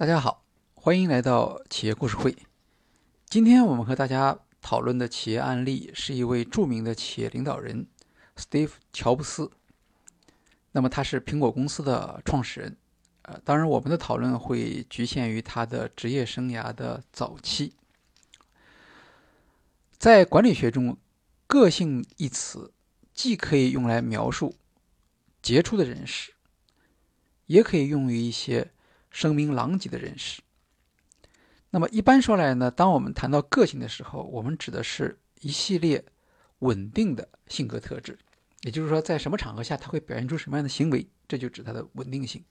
大家好，欢迎来到企业故事会。今天我们和大家讨论的企业案例是一位著名的企业领导人 Steve 乔布斯。那么他是苹果公司的创始人。呃，当然我们的讨论会局限于他的职业生涯的早期。在管理学中，“个性”一词既可以用来描述杰出的人士，也可以用于一些。声名狼藉的人士。那么一般说来呢，当我们谈到个性的时候，我们指的是一系列稳定的性格特质，也就是说，在什么场合下他会表现出什么样的行为，这就指他的稳定性。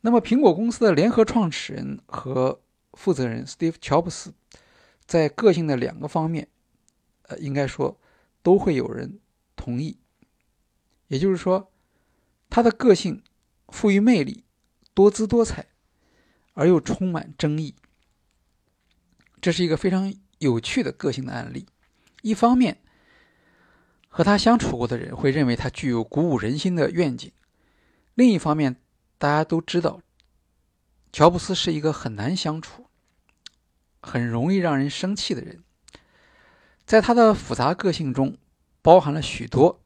那么苹果公司的联合创始人和负责人 Steve 乔布斯，在个性的两个方面，呃，应该说都会有人同意。也就是说，他的个性富于魅力。多姿多彩，而又充满争议。这是一个非常有趣的个性的案例。一方面，和他相处过的人会认为他具有鼓舞人心的愿景；另一方面，大家都知道，乔布斯是一个很难相处、很容易让人生气的人。在他的复杂个性中，包含了许多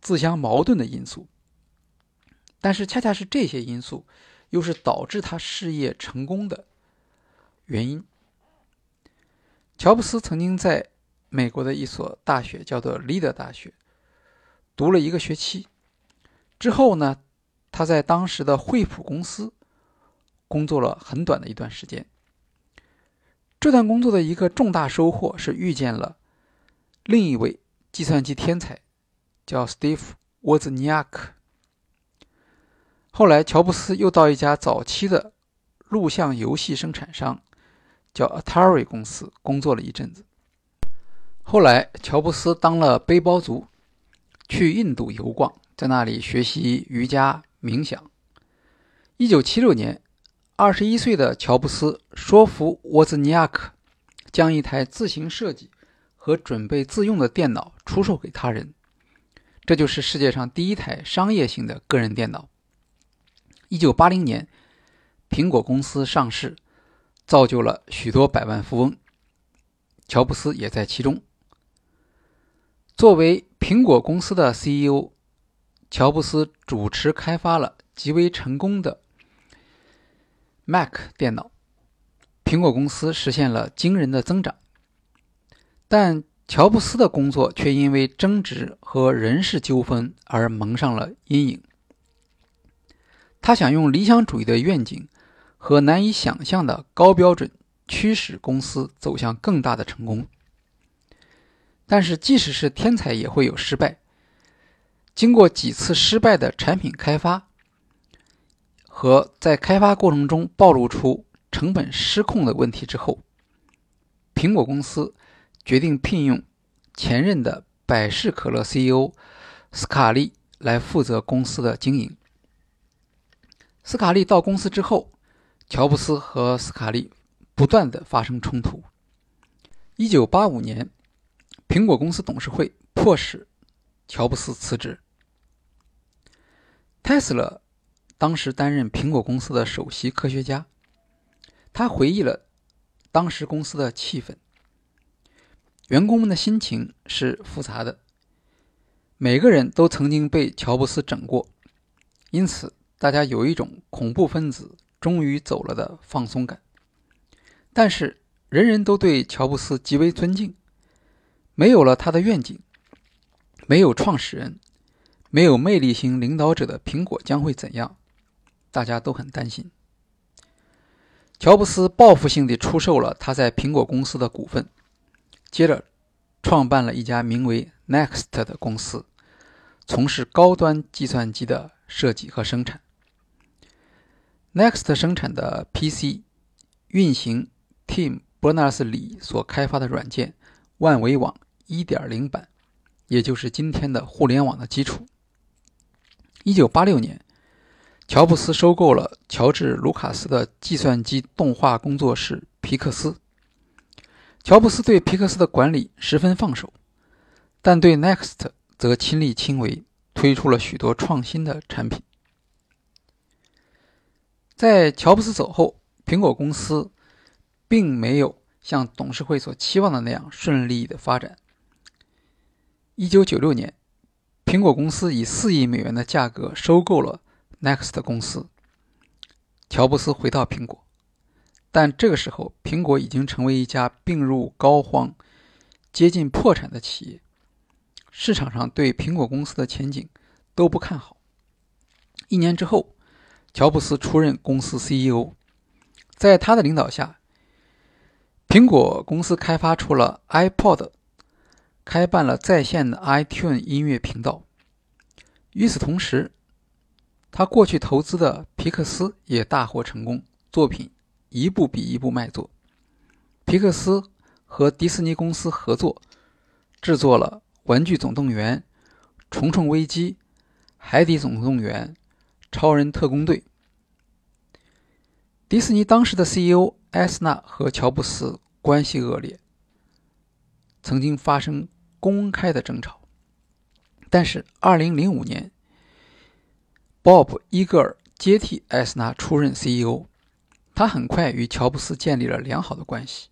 自相矛盾的因素。但是，恰恰是这些因素。又是导致他事业成功的原因。乔布斯曾经在美国的一所大学，叫做利德大学，读了一个学期。之后呢，他在当时的惠普公司工作了很短的一段时间。这段工作的一个重大收获是遇见了另一位计算机天才，叫 Steve Wozniak。后来，乔布斯又到一家早期的录像游戏生产商，叫 Atari 公司工作了一阵子。后来，乔布斯当了背包族，去印度游逛，在那里学习瑜伽、冥想。一九七六年，二十一岁的乔布斯说服沃兹尼亚克将一台自行设计和准备自用的电脑出售给他人，这就是世界上第一台商业性的个人电脑。一九八零年，苹果公司上市，造就了许多百万富翁。乔布斯也在其中。作为苹果公司的 CEO，乔布斯主持开发了极为成功的 Mac 电脑，苹果公司实现了惊人的增长。但乔布斯的工作却因为争执和人事纠纷而蒙上了阴影。他想用理想主义的愿景和难以想象的高标准驱使公司走向更大的成功。但是，即使是天才也会有失败。经过几次失败的产品开发和在开发过程中暴露出成本失控的问题之后，苹果公司决定聘用前任的百事可乐 CEO 斯卡利来负责公司的经营。斯卡利到公司之后，乔布斯和斯卡利不断的发生冲突。一九八五年，苹果公司董事会迫使乔布斯辞职。泰斯勒当时担任苹果公司的首席科学家，他回忆了当时公司的气氛，员工们的心情是复杂的，每个人都曾经被乔布斯整过，因此。大家有一种恐怖分子终于走了的放松感，但是人人都对乔布斯极为尊敬。没有了他的愿景，没有创始人，没有魅力型领导者的苹果将会怎样？大家都很担心。乔布斯报复性地出售了他在苹果公司的股份，接着创办了一家名为 Next 的公司，从事高端计算机的设计和生产。Next 生产的 PC 运行 Tim Berners-Lee 所开发的软件万维网1.0版，也就是今天的互联网的基础。1986年，乔布斯收购了乔治·卢卡斯的计算机动画工作室皮克斯。乔布斯对皮克斯的管理十分放手，但对 Next 则亲力亲为，推出了许多创新的产品。在乔布斯走后，苹果公司并没有像董事会所期望的那样顺利的发展。一九九六年，苹果公司以四亿美元的价格收购了 Next 公司。乔布斯回到苹果，但这个时候，苹果已经成为一家病入膏肓、接近破产的企业，市场上对苹果公司的前景都不看好。一年之后，乔布斯出任公司 CEO，在他的领导下，苹果公司开发出了 iPod。开办了在线的 iTunes 音乐频道。与此同时，他过去投资的皮克斯也大获成功，作品一部比一部卖座。皮克斯和迪士尼公司合作，制作了《玩具总动员》《虫虫危机》《海底总动员》《超人特工队》。迪士尼当时的 CEO 艾斯纳和乔布斯关系恶劣，曾经发生。公开的争吵，但是2005年，Bob 伊格尔接替艾斯纳出任 CEO，他很快与乔布斯建立了良好的关系。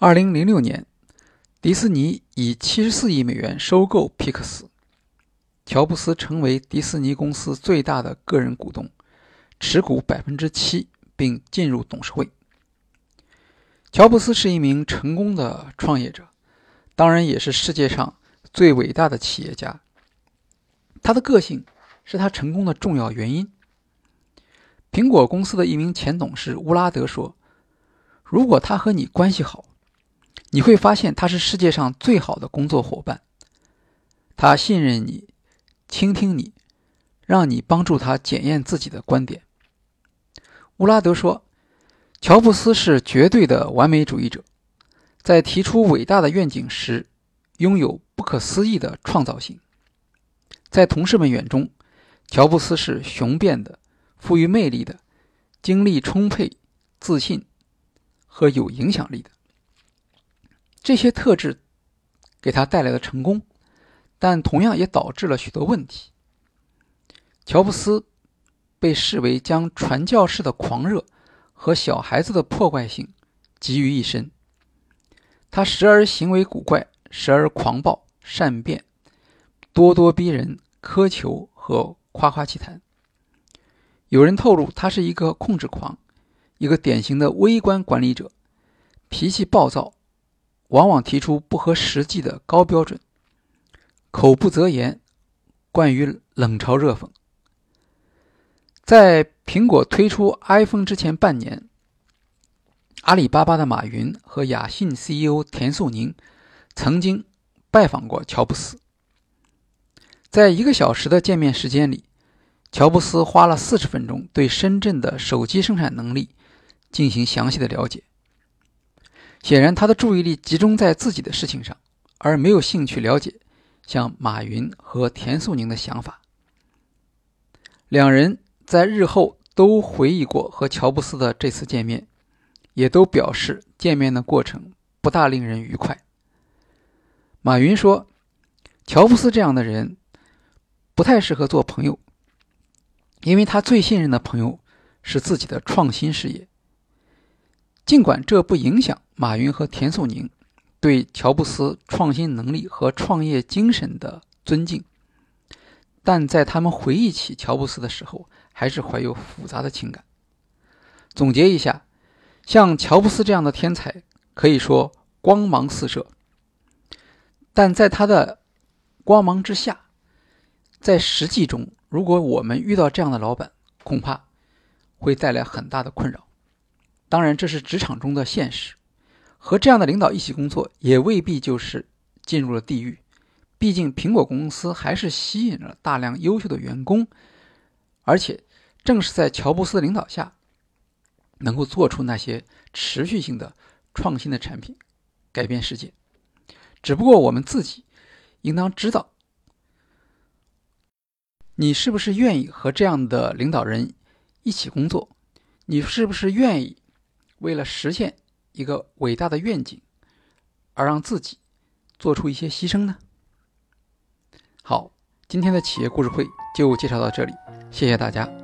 2006年，迪士尼以74亿美元收购皮克斯，乔布斯成为迪士尼公司最大的个人股东，持股7%，并进入董事会。乔布斯是一名成功的创业者。当然，也是世界上最伟大的企业家。他的个性是他成功的重要原因。苹果公司的一名前董事乌拉德说：“如果他和你关系好，你会发现他是世界上最好的工作伙伴。他信任你，倾听你，让你帮助他检验自己的观点。”乌拉德说：“乔布斯是绝对的完美主义者。”在提出伟大的愿景时，拥有不可思议的创造性。在同事们眼中，乔布斯是雄辩的、富于魅力的、精力充沛、自信和有影响力的。这些特质给他带来的成功，但同样也导致了许多问题。乔布斯被视为将传教士的狂热和小孩子的破坏性集于一身。他时而行为古怪，时而狂暴善变，咄咄逼人，苛求和夸夸其谈。有人透露，他是一个控制狂，一个典型的微观管理者，脾气暴躁，往往提出不合实际的高标准，口不择言，惯于冷嘲热讽。在苹果推出 iPhone 之前半年。阿里巴巴的马云和雅信 CEO 田素宁曾经拜访过乔布斯。在一个小时的见面时间里，乔布斯花了四十分钟对深圳的手机生产能力进行详细的了解。显然，他的注意力集中在自己的事情上，而没有兴趣了解像马云和田素宁的想法。两人在日后都回忆过和乔布斯的这次见面。也都表示见面的过程不大令人愉快。马云说：“乔布斯这样的人不太适合做朋友，因为他最信任的朋友是自己的创新事业。尽管这不影响马云和田素宁对乔布斯创新能力和创业精神的尊敬，但在他们回忆起乔布斯的时候，还是怀有复杂的情感。总结一下。”像乔布斯这样的天才，可以说光芒四射。但在他的光芒之下，在实际中，如果我们遇到这样的老板，恐怕会带来很大的困扰。当然，这是职场中的现实。和这样的领导一起工作，也未必就是进入了地狱。毕竟，苹果公司还是吸引了大量优秀的员工，而且正是在乔布斯的领导下。能够做出那些持续性的创新的产品，改变世界。只不过我们自己应当知道，你是不是愿意和这样的领导人一起工作？你是不是愿意为了实现一个伟大的愿景，而让自己做出一些牺牲呢？好，今天的企业故事会就介绍到这里，谢谢大家。